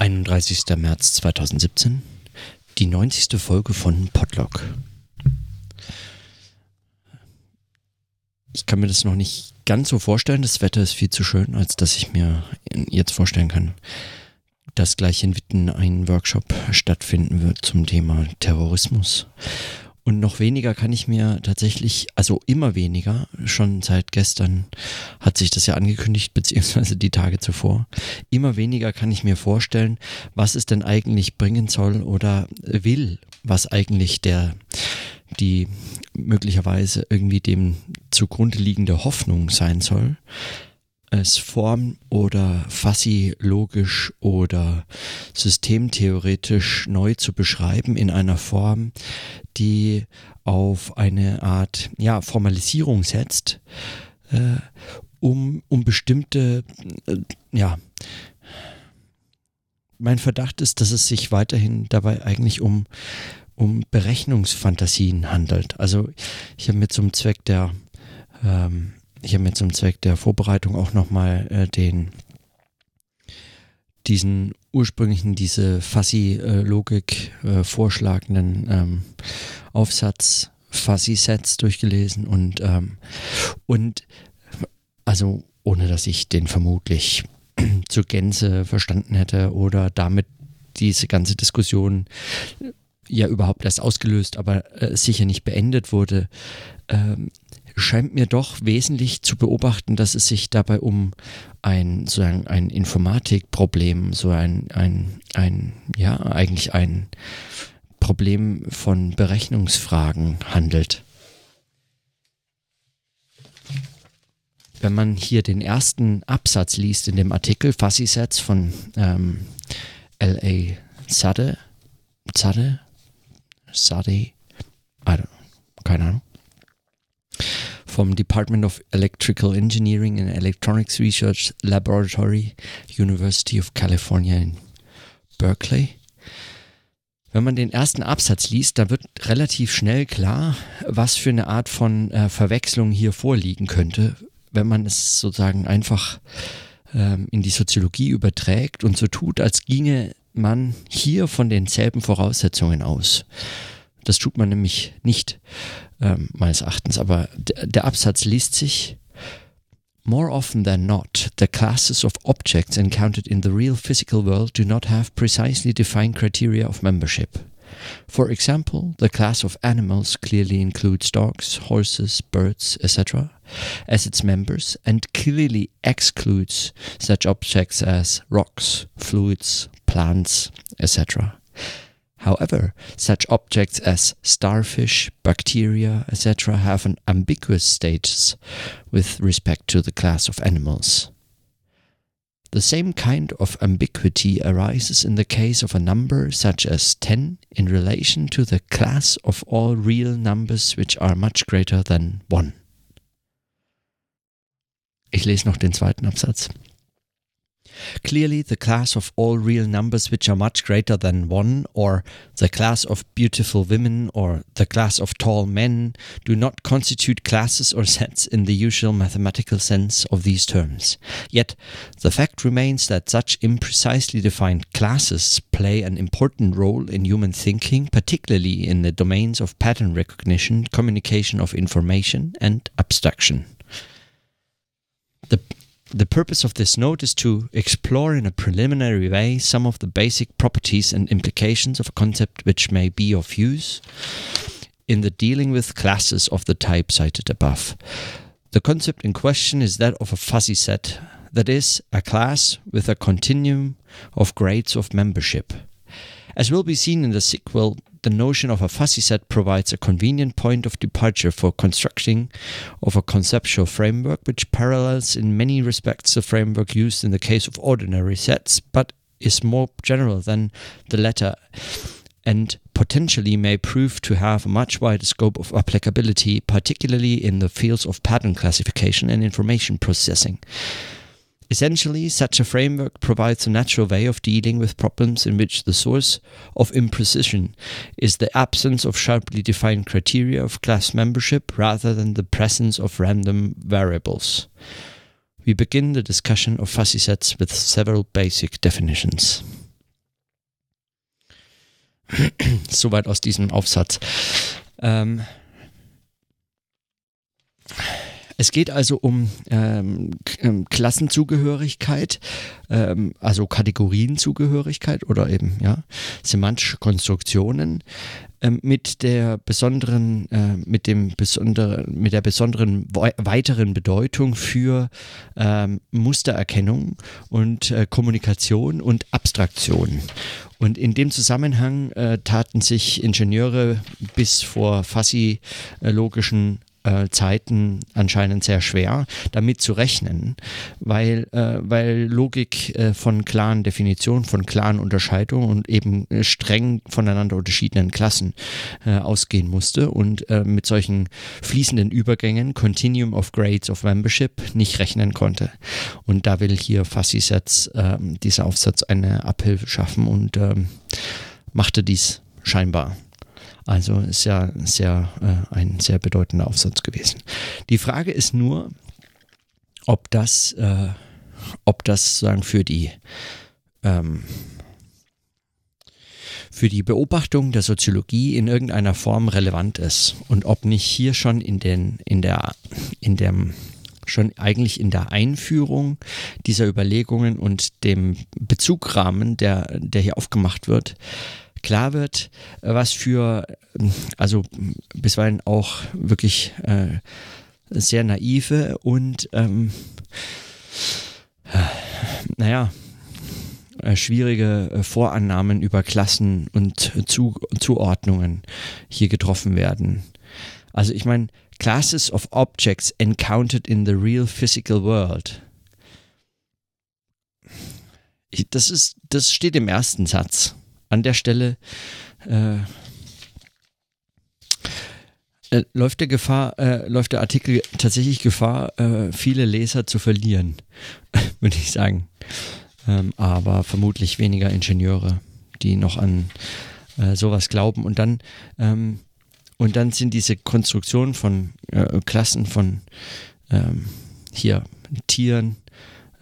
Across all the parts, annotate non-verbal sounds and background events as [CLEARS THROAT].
31. März 2017, die 90. Folge von Podlog. Ich kann mir das noch nicht ganz so vorstellen. Das Wetter ist viel zu schön, als dass ich mir jetzt vorstellen kann, dass gleich in Witten ein Workshop stattfinden wird zum Thema Terrorismus. Und noch weniger kann ich mir tatsächlich, also immer weniger, schon seit gestern hat sich das ja angekündigt, [LAUGHS] beziehungsweise die Tage zuvor, immer weniger kann ich mir vorstellen, was es denn eigentlich bringen soll oder will, was eigentlich der, die möglicherweise irgendwie dem zugrunde liegende Hoffnung sein soll es form- oder fassi-logisch oder systemtheoretisch neu zu beschreiben in einer Form, die auf eine Art ja, Formalisierung setzt, äh, um, um bestimmte, äh, ja, mein Verdacht ist, dass es sich weiterhin dabei eigentlich um, um Berechnungsfantasien handelt. Also ich habe mir zum Zweck der ähm, ich habe mir zum Zweck der Vorbereitung auch nochmal äh, den diesen ursprünglichen, diese Fuzzy-Logik äh, vorschlagenden ähm, Aufsatz Fuzzy-Sets durchgelesen und, ähm, und also ohne dass ich den vermutlich [CLEARS THROAT] zur Gänze verstanden hätte oder damit diese ganze Diskussion ja überhaupt erst ausgelöst, aber äh, sicher nicht beendet wurde, ähm, scheint mir doch wesentlich zu beobachten, dass es sich dabei um ein, so ein, ein Informatikproblem, so ein, ein, ein, ja, eigentlich ein Problem von Berechnungsfragen handelt. Wenn man hier den ersten Absatz liest in dem Artikel Fuzzy Sets von ähm, L.A. Sade, Sade, Sade, keine Ahnung, vom Department of Electrical Engineering and Electronics Research Laboratory, University of California in Berkeley. Wenn man den ersten Absatz liest, da wird relativ schnell klar, was für eine Art von äh, Verwechslung hier vorliegen könnte, wenn man es sozusagen einfach ähm, in die Soziologie überträgt und so tut, als ginge man hier von denselben Voraussetzungen aus. Das tut man nämlich nicht ähm, meines Erachtens, aber der Absatz liest sich More often than not, the classes of objects encountered in the real physical world do not have precisely defined criteria of membership. For example, the class of animals clearly includes dogs, horses, birds, etc., as its members, and clearly excludes such objects as rocks, fluids, plants, etc. However, such objects as starfish, bacteria, etc. have an ambiguous status with respect to the class of animals. The same kind of ambiguity arises in the case of a number such as 10 in relation to the class of all real numbers which are much greater than 1. Ich lese noch den zweiten Absatz. Clearly, the class of all real numbers which are much greater than one, or the class of beautiful women, or the class of tall men, do not constitute classes or [LAUGHS] sets in the usual mathematical sense of these terms. Yet, the fact remains that such imprecisely defined classes play an important role in human thinking, particularly in the domains of pattern recognition, communication of information, and abstraction. The purpose of this note is to explore in a preliminary way some of the basic properties and implications of a concept which may be of use in the dealing with classes of the type cited above. The concept in question is that of a fuzzy set, that is, a class with a continuum of grades of membership. As will be seen in the sequel, the notion of a fuzzy set provides a convenient point of departure for constructing of a conceptual framework which parallels in many respects the framework used in the case of ordinary sets, but is more general than the latter and potentially may prove to have a much wider scope of applicability, particularly in the fields of pattern classification and information processing. Essentially, such a framework provides a natural way of dealing with problems in which the source of imprecision is the absence of sharply defined criteria of class membership rather than the presence of random variables. We begin the discussion of fuzzy sets with several basic definitions. [CLEARS THROAT] Soweit aus diesem Aufsatz. Ähm, es geht also um ähm, ähm, Klassenzugehörigkeit, ähm, also Kategorienzugehörigkeit oder eben ja semantische Konstruktionen ähm, mit der besonderen, äh, mit dem besonderen, mit der besonderen weiteren Bedeutung für ähm, Mustererkennung und äh, Kommunikation und Abstraktion. Und in dem Zusammenhang äh, taten sich Ingenieure bis vor fassi-logischen äh, Zeiten anscheinend sehr schwer, damit zu rechnen, weil, äh, weil Logik äh, von klaren Definitionen, von klaren Unterscheidungen und eben äh, streng voneinander unterschiedenen Klassen äh, ausgehen musste und äh, mit solchen fließenden Übergängen, Continuum of Grades of Membership, nicht rechnen konnte. Und da will hier Fassi-Sets ähm, dieser Aufsatz eine Abhilfe schaffen und ähm, machte dies scheinbar. Also ist ja sehr, äh, ein sehr bedeutender Aufsatz gewesen. Die Frage ist nur, ob das, äh, ob das sagen für die ähm, für die Beobachtung der Soziologie in irgendeiner Form relevant ist und ob nicht hier schon in den in der in dem schon eigentlich in der Einführung dieser Überlegungen und dem Bezugrahmen, der, der hier aufgemacht wird, klar wird, äh, was für, ähm, also bisweilen auch wirklich äh, sehr naive und, ähm, naja, äh, schwierige äh, Vorannahmen über Klassen und Zu Zuordnungen hier getroffen werden. Also ich meine, Classes of Objects encountered in the real physical world. Das ist, das steht im ersten Satz an der Stelle äh, äh, läuft der Gefahr, äh, läuft der Artikel tatsächlich Gefahr, äh, viele Leser zu verlieren, [LAUGHS] würde ich sagen. Ähm, aber vermutlich weniger Ingenieure, die noch an äh, sowas glauben. Und dann, ähm, und dann sind diese Konstruktionen von äh, Klassen von ähm, hier Tieren,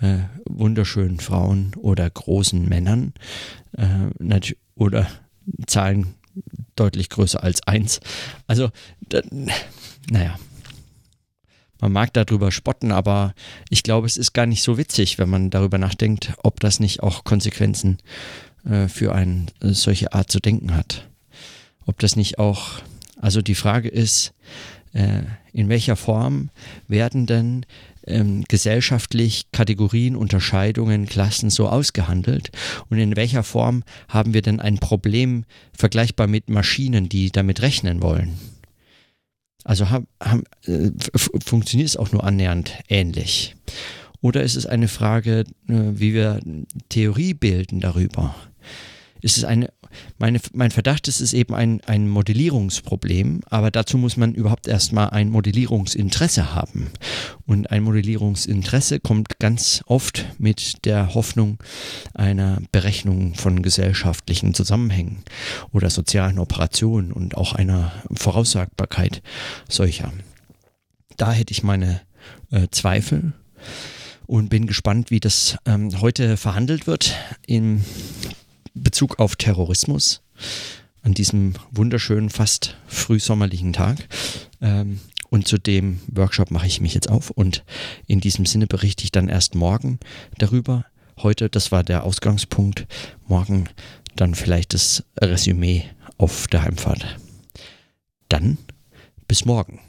äh, wunderschönen Frauen oder großen Männern äh, oder Zahlen deutlich größer als eins. Also, da, naja, man mag darüber spotten, aber ich glaube, es ist gar nicht so witzig, wenn man darüber nachdenkt, ob das nicht auch Konsequenzen äh, für eine äh, solche Art zu denken hat. Ob das nicht auch, also die Frage ist, äh, in welcher Form werden denn ähm, gesellschaftlich Kategorien, Unterscheidungen, Klassen so ausgehandelt? Und in welcher Form haben wir denn ein Problem vergleichbar mit Maschinen, die damit rechnen wollen? Also haben, haben, äh, funktioniert es auch nur annähernd ähnlich? Oder ist es eine Frage, äh, wie wir Theorie bilden darüber? Ist es eine meine, mein Verdacht ist es eben ein, ein Modellierungsproblem, aber dazu muss man überhaupt erstmal ein Modellierungsinteresse haben. Und ein Modellierungsinteresse kommt ganz oft mit der Hoffnung einer Berechnung von gesellschaftlichen Zusammenhängen oder sozialen Operationen und auch einer Voraussagbarkeit solcher. Da hätte ich meine äh, Zweifel und bin gespannt, wie das ähm, heute verhandelt wird im Bezug auf Terrorismus an diesem wunderschönen, fast frühsommerlichen Tag. Ähm, und zu dem Workshop mache ich mich jetzt auf und in diesem Sinne berichte ich dann erst morgen darüber. Heute, das war der Ausgangspunkt, morgen dann vielleicht das Resümee auf der Heimfahrt. Dann bis morgen.